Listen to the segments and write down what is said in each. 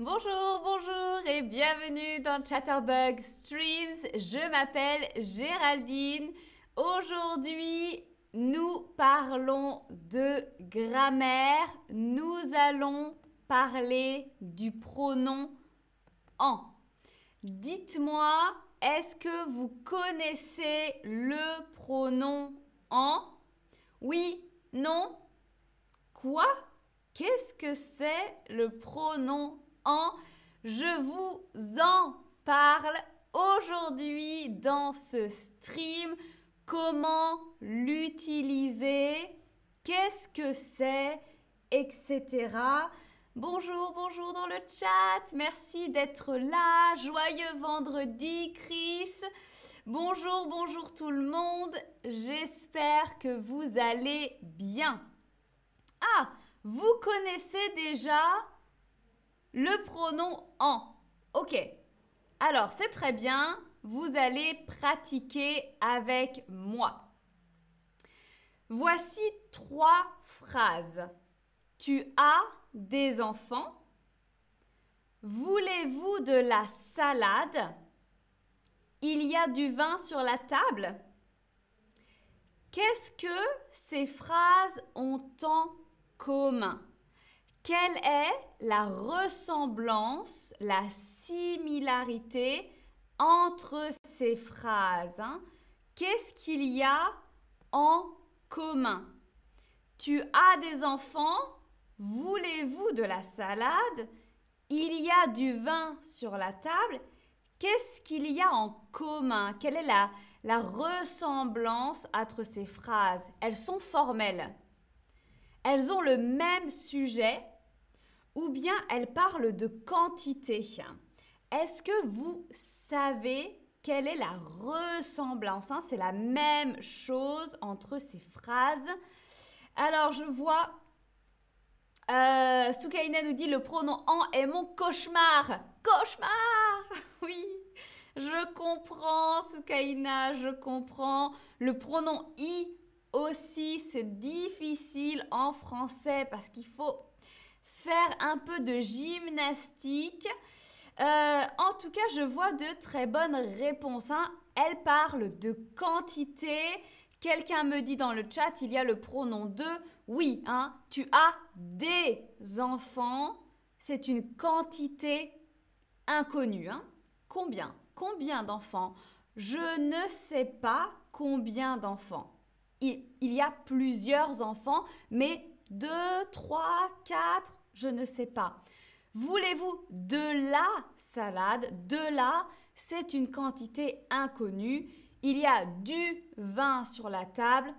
Bonjour, bonjour et bienvenue dans Chatterbug Streams. Je m'appelle Géraldine. Aujourd'hui, nous parlons de grammaire. Nous allons parler du pronom en. Dites-moi, est-ce que vous connaissez le pronom en? Oui, non? Quoi? Qu'est-ce que c'est le pronom Je vous en parle aujourd'hui dans ce stream. Comment l'utiliser? Qu'est-ce que c'est? Etc. Bonjour, bonjour dans le chat. Merci d'être là. Joyeux vendredi, Chris. Bonjour, bonjour tout le monde. J'espère que vous allez bien. Ah, vous connaissez déjà le pronom en. Ok. Alors, c'est très bien. Vous allez pratiquer avec moi. Voici trois phrases. Tu as des enfants Voulez-vous de la salade? Il y a du vin sur la table? Qu'est-ce que ces phrases ont en commun? Quelle est la ressemblance, la similarité entre ces phrases hein? Qu'est-ce qu'il y a en commun? Tu as des enfants Voulez-vous de la salade? Il y a du vin sur la table. Qu'est-ce qu'il y a en commun? Quelle est la, la ressemblance entre ces phrases? Elles sont formelles. Elles ont le même sujet, ou bien elle parle de quantité. Est-ce que vous savez quelle est la ressemblance hein? C'est la même chose entre ces phrases. Alors, je vois, euh, nous dit le pronom en est mon cauchemar. Cauchemar Oui, je comprends, Soukaina, je comprends. Le pronom i aussi, c'est difficile en français parce qu'il faut faire un peu de gymnastique. Euh, en tout cas, je vois de très bonnes réponses. Hein. Elle parle de quantité. Quelqu'un me dit dans le chat, il y a le pronom de. Oui, hein, tu as des enfants. C'est une quantité inconnue. Hein. Combien? Combien d'enfants? Je ne sais pas combien d'enfants. Il, il y a plusieurs enfants, mais 2, 3, 4, je ne sais pas. Voulez-vous de la salade? De la, c'est une quantité inconnue. Il y a du vin sur la table,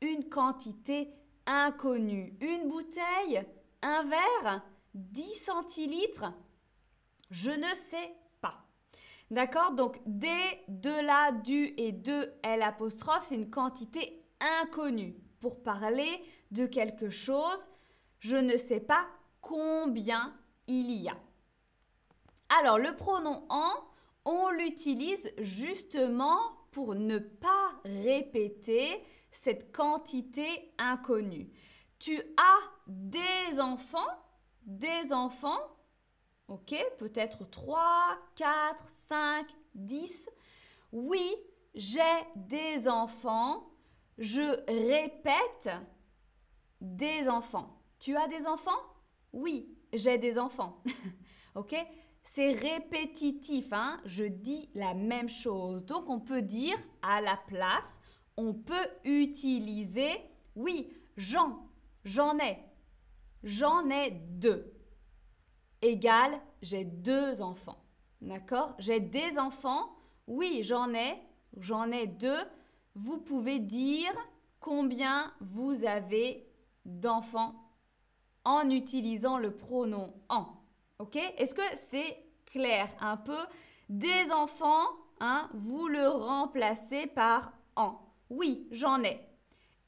une quantité inconnue. Une bouteille? Un verre? 10 centilitres? Je ne sais pas. D'accord? Donc des, de la, du et de L apostrophe, c'est une quantité inconnue. Pour parler de quelque chose, je ne sais pas combien il y a. Alors, le pronom en, on l'utilise justement pour ne pas répéter cette quantité inconnue. Tu as des enfants, des enfants, ok, peut-être 3, 4, 5, 10. Oui, j'ai des enfants. Je répète des enfants. Tu as des enfants? Oui, j'ai des enfants. ok? C'est répétitif, hein? Je dis la même chose. Donc on peut dire à la place, on peut utiliser, oui, j'en, j'en ai, j'en ai deux. Égal, j'ai deux enfants. D'accord? J'ai des enfants, oui, j'en ai, j'en ai deux. Vous pouvez dire combien vous avez d'enfants en utilisant le pronom en. Ok? Est-ce que c'est clair? Un peu Des enfants, hein, vous le remplacez par en. Oui, j'en ai.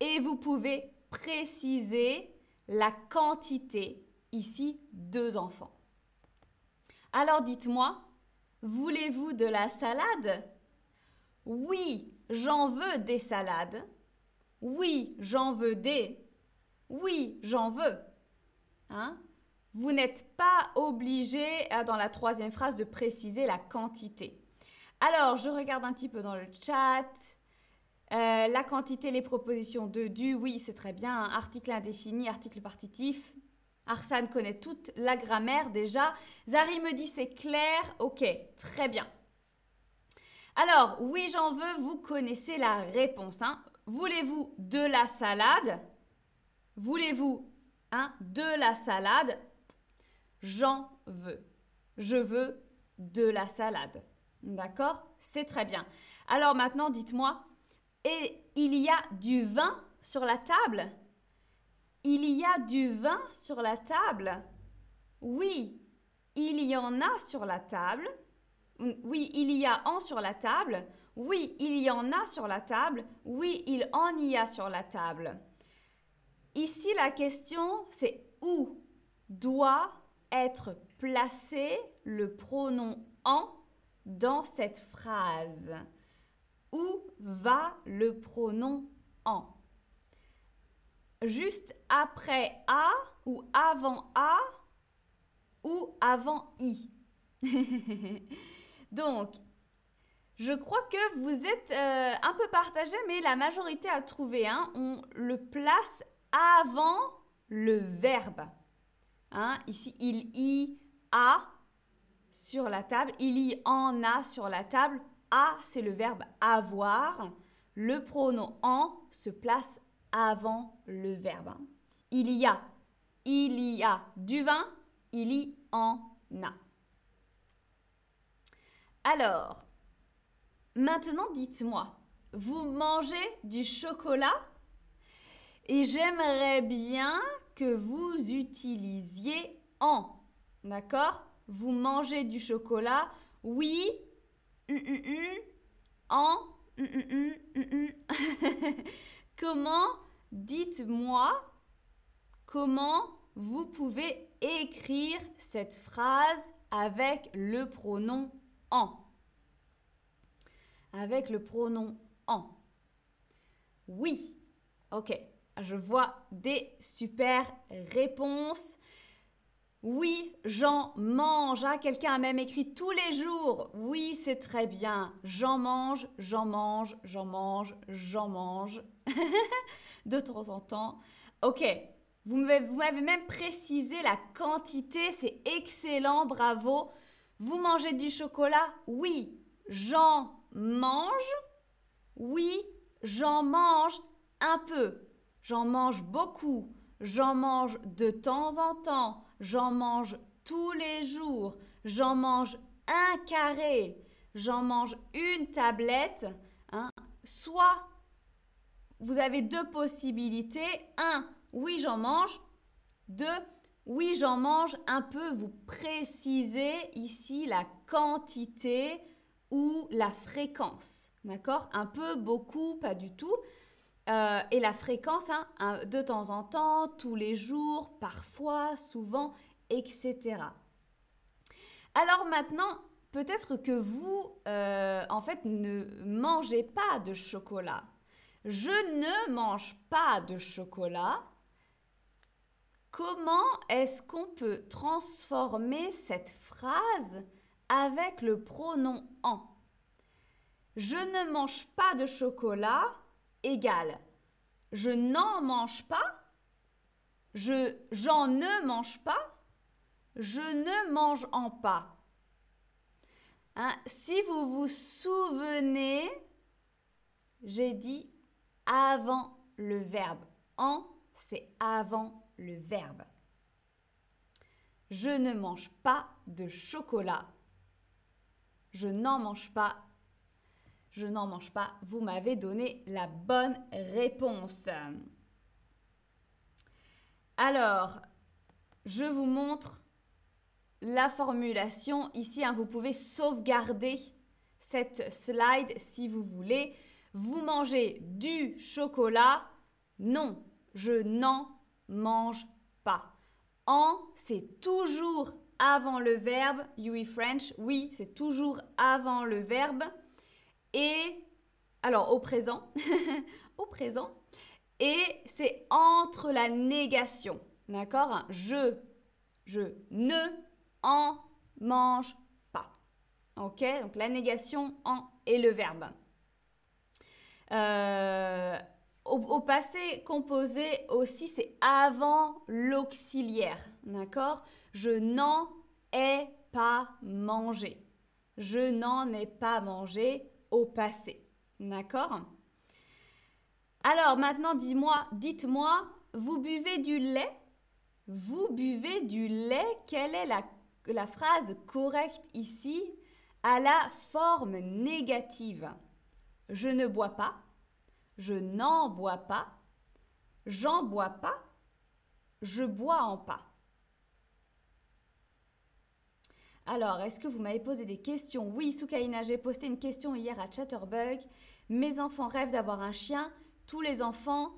Et vous pouvez préciser la quantité, ici deux enfants. Alors dites-moi, voulez-vous de la salade? Oui, j'en veux des salades. Oui, j'en veux des. Oui, j'en veux. Hein? Vous n'êtes pas obligé, euh, dans la troisième phrase, de préciser la quantité. Alors, je regarde un petit peu dans le chat. Euh, la quantité, les propositions de du, oui, c'est très bien. Article indéfini, article partitif. Arsane connaît toute la grammaire déjà. Zari me dit c'est clair. Ok, très bien. Alors, oui, j'en veux, vous connaissez la réponse. Hein. Voulez-vous de la salade? Voulez-vous hein, de la salade J'en veux. Je veux de la salade. D'accord? C'est très bien. Alors maintenant, dites-moi, et il y a du vin sur la table? Il y a du vin sur la table? Oui, il y en a sur la table. Oui, il y a en sur la table. Oui, il y en a sur la table. Oui, il en y a sur la table. Ici, la question, c'est où doit être placé le pronom en dans cette phrase? Où va le pronom en? Juste après a ou avant a ou avant i? Donc, je crois que vous êtes euh, un peu partagé, mais la majorité a trouvé. Hein, on le place avant le verbe. Hein, ici, il y a sur la table. Il y en a sur la table. A, c'est le verbe avoir. Le pronom en se place avant le verbe. Il y a. Il y a du vin. Il y en a. Alors, maintenant dites-moi, vous mangez du chocolat et j'aimerais bien que vous utilisiez en. D'accord? Vous mangez du chocolat Oui. Mm, mm, mm. En. comment, dites-moi, comment vous pouvez écrire cette phrase avec le pronom en. Avec le pronom en. Oui. Ok. Je vois des super réponses. Oui, j'en mange. Ah, quelqu'un a même écrit tous les jours. Oui, c'est très bien. J'en mange, j'en mange, j'en mange, j'en mange. de temps en temps. Ok, vous m'avez même précisé la quantité. C'est excellent, bravo. Vous mangez du chocolat? Oui, j'en mange? Oui, j'en mange un peu. J'en mange beaucoup. J'en mange de temps en temps. J'en mange tous les jours. J'en mange un carré. J'en mange une tablette. Hein. Soit vous avez deux possibilités. Un, oui, j'en mange. Deux, oui, j'en mange un peu. Vous précisez ici la quantité ou la fréquence. D'accord? Un peu, beaucoup, pas du tout. Euh, et la fréquence, hein, de temps en temps, tous les jours, parfois, souvent, etc. Alors maintenant, peut-être que vous, euh, en fait, ne mangez pas de chocolat. Je ne mange pas de chocolat. Comment est-ce qu'on peut transformer cette phrase avec le pronom en? Je ne mange pas de chocolat je n'en mange pas, je j'en ne mange pas, je ne mange en pas. Hein, si vous vous souvenez, j'ai dit avant le verbe. En, c'est avant le verbe. Je ne mange pas de chocolat. Je n'en mange pas je n'en mange pas. Vous m'avez donné la bonne réponse. Alors, je vous montre la formulation. Ici, hein, vous pouvez sauvegarder cette slide si vous voulez. Vous mangez du chocolat? Non, je n'en mange pas. En, c'est toujours avant le verbe. French, oui, c'est toujours avant le verbe et alors au présent, au présent, et c'est entre la négation, d'accord Je, Je ne en mange pas. Ok Donc la négation en est le verbe. Euh, au, passé composé aussi, c'est avant l'auxiliaire. D'accord Je n'en ai pas mangé. Je n'en ai pas mangé passé. D'accord? Alors maintenant, dis-moi, dites-moi, vous buvez du lait? Vous buvez du lait? Quelle est la phrase correcte ici? À la forme négative Je ne bois pas. Je n'en bois pas. J'en bois pas. Je bois en pas. Alors, est-ce que vous m'avez posé des questions? Oui, Soukaina, j'ai posté une question hier à Chatterbug. Mes enfants rêvent d'avoir un chien. Tous les enfants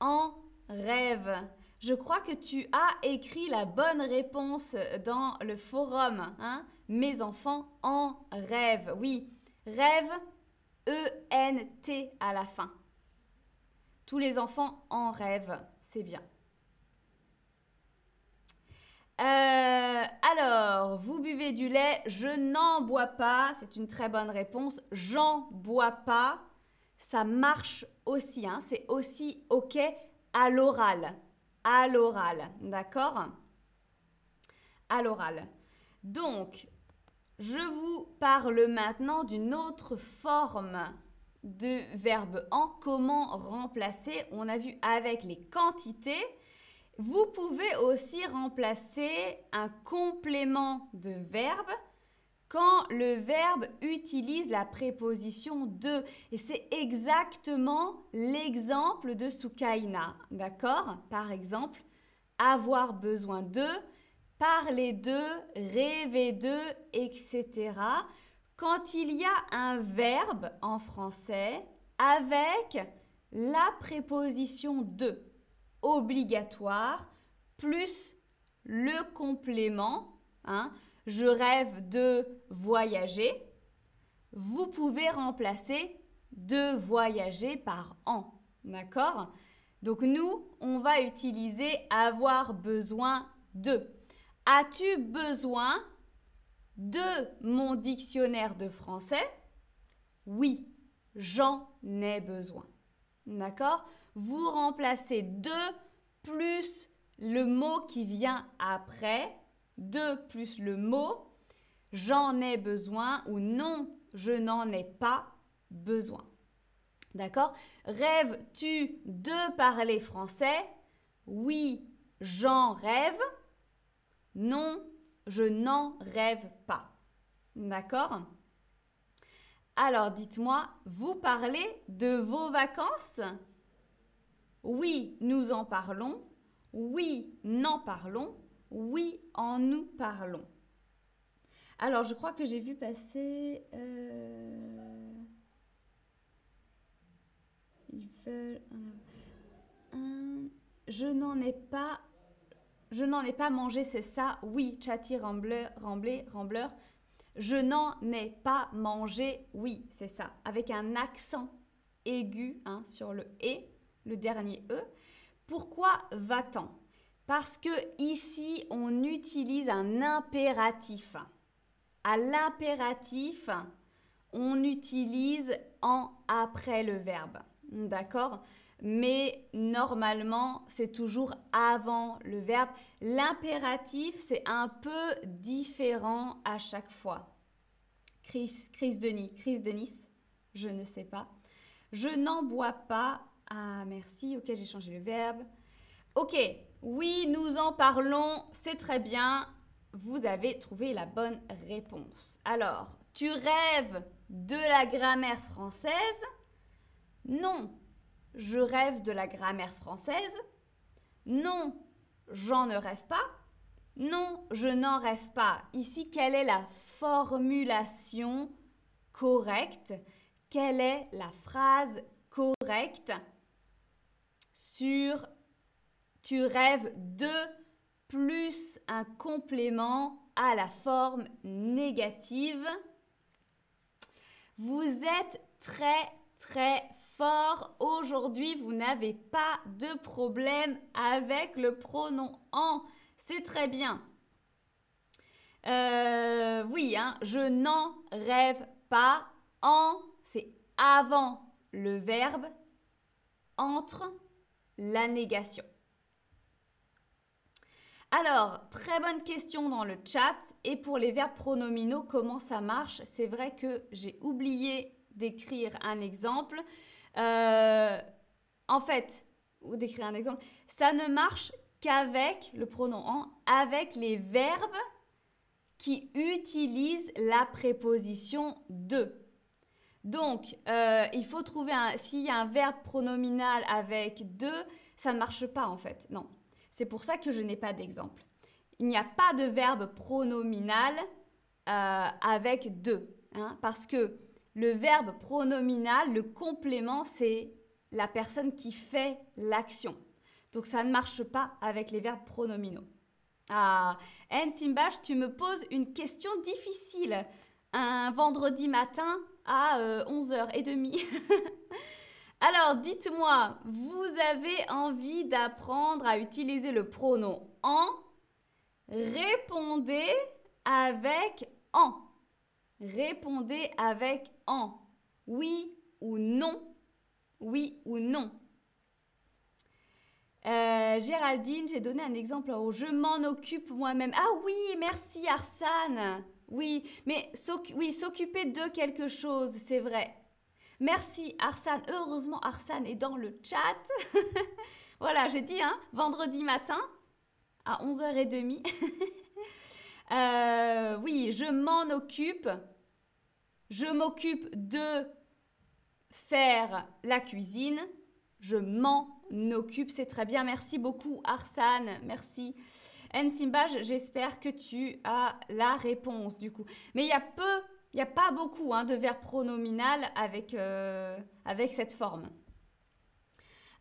en rêvent. Je crois que tu as écrit la bonne réponse dans le forum. Hein? Mes enfants en rêvent. Oui, rêve, E-N-T à la fin. Tous les enfants en rêvent. C'est bien. Euh, alors, vous buvez du lait, je n'en bois pas, c'est une très bonne réponse. J'en bois pas, ça marche aussi, hein, c'est aussi OK à l'oral. À l'oral, d'accord? À l'oral. Donc, je vous parle maintenant d'une autre forme de verbe en. Comment remplacer? On a vu avec les quantités. Vous pouvez aussi remplacer un complément de verbe quand le verbe utilise la préposition de. Et c'est exactement l'exemple de Sukaina. D'accord? Par exemple, avoir besoin de, parler de, rêver de, etc. Quand il y a un verbe en français avec la préposition de obligatoire plus le complément. Hein, je rêve de voyager. Vous pouvez remplacer de voyager par an. D'accord? Donc nous, on va utiliser avoir besoin de. As-tu besoin de mon dictionnaire de français? Oui, j'en ai besoin. D'accord? Vous remplacez de plus le mot qui vient après, de plus le mot j'en ai besoin ou non, je n'en ai pas besoin. D'accord? Rêves-tu de parler français? Oui, j'en rêve. Non, je n'en rêve pas. D'accord? Alors dites-moi, vous parlez de vos vacances? Oui, nous en parlons. Oui, n'en parlons. Oui, en nous parlons. Alors, je crois que j'ai vu passer... Euh, ils veulent... Je n'en ai pas... Mangé, c'est ça? Oui, Chatty Rambler, Rambler, Rambler. Je n'en ai pas mangé, oui, c'est ça. Avec un accent aigu hein, sur le « et » le dernier E. Pourquoi va-t-on? Parce que ici, on utilise un impératif. À l'impératif, on utilise en après le verbe. D'accord? Mais normalement, c'est toujours avant le verbe. L'impératif, c'est un peu différent à chaque fois. Chris, Chris Denis, Chris Denis, je ne sais pas. Je n'en bois pas ah, merci. Ok, j'ai changé le verbe. Ok, oui, nous en parlons. C'est très bien. Vous avez trouvé la bonne réponse. Alors, tu rêves de la grammaire française? Non, je rêve de la grammaire française? Non, j'en ne rêve pas? Non, je n'en rêve pas. Ici, quelle est la formulation correcte? Quelle est la phrase correcte? Sur tu rêves de plus un complément à la forme négative. Vous êtes très très fort aujourd'hui, vous n'avez pas de problème avec le pronom en. C'est très bien. Euh, oui, hein, je n'en rêve pas. En, c'est avant le verbe, entre la négation. Alors, très bonne question dans le chat. Et pour les verbes pronominaux, comment ça marche? C'est vrai que j'ai oublié d'écrire un exemple. Euh, en fait, ou d'écrire un exemple, ça ne marche qu'avec le pronom en, avec les verbes qui utilisent la préposition de. Donc, euh, il faut trouver un. S'il y a un verbe pronominal avec de, ça ne marche pas en fait. Non. C'est pour ça que je n'ai pas d'exemple. Il n'y a pas de verbe pronominal euh, avec de. Hein, parce que le verbe pronominal, le complément, c'est la personne qui fait l'action. Donc ça ne marche pas avec les verbes pronominaux. Ah, Simbash, tu me poses une question difficile un vendredi matin à 11h30. Euh, Alors, dites-moi, vous avez envie d'apprendre à utiliser le pronom en? Répondez avec en. Répondez avec en. Oui ou non? Oui ou non? Euh, Géraldine, j'ai donné un exemple haut. Je m'en occupe moi-même. Ah oui, merci Arsane. Oui, mais oui, s'occuper de quelque chose, c'est vrai. Merci Arsane. Heureusement, Arsane est dans le chat. voilà, j'ai dit, hein, vendredi matin à 11h30. Euh, oui, je m'en occupe. Je m'occupe de faire la cuisine. Je m'en occupe, c'est très bien. Merci beaucoup Arsane. Merci. Simba, j'espère que tu as la réponse du coup. Mais il y a peu il n'y a pas beaucoup hein, de verbes pronominal avec, euh, avec cette forme.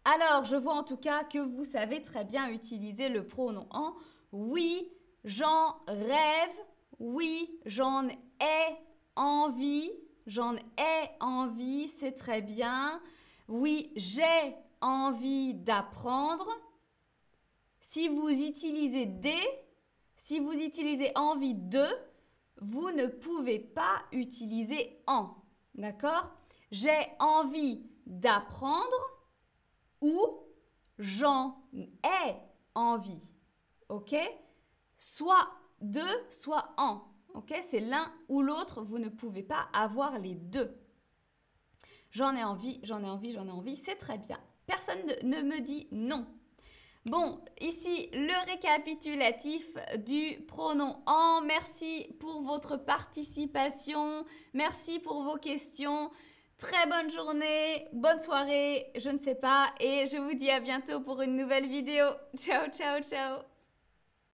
Alors, je vois en tout cas que vous savez très bien utiliser le pronom en. Oui, j'en rêve. Oui, j'en ai envie. J'en ai envie, c'est très bien. Oui, j'ai envie d'apprendre. Si vous utilisez des, si vous utilisez envie de, vous ne pouvez pas utiliser en. D'accord? J'ai envie d'apprendre ou j'en ai envie. OK? Soit de, soit en. OK? C'est l'un ou l'autre, vous ne pouvez pas avoir les deux. J'en ai envie, j'en ai envie, j'en ai envie, c'est très bien. Personne ne me dit non. Bon, ici le récapitulatif du pronom en. Merci pour votre participation. Merci pour vos questions. Très bonne journée, bonne soirée, je ne sais pas. Et je vous dis à bientôt pour une nouvelle vidéo. Ciao, ciao, ciao.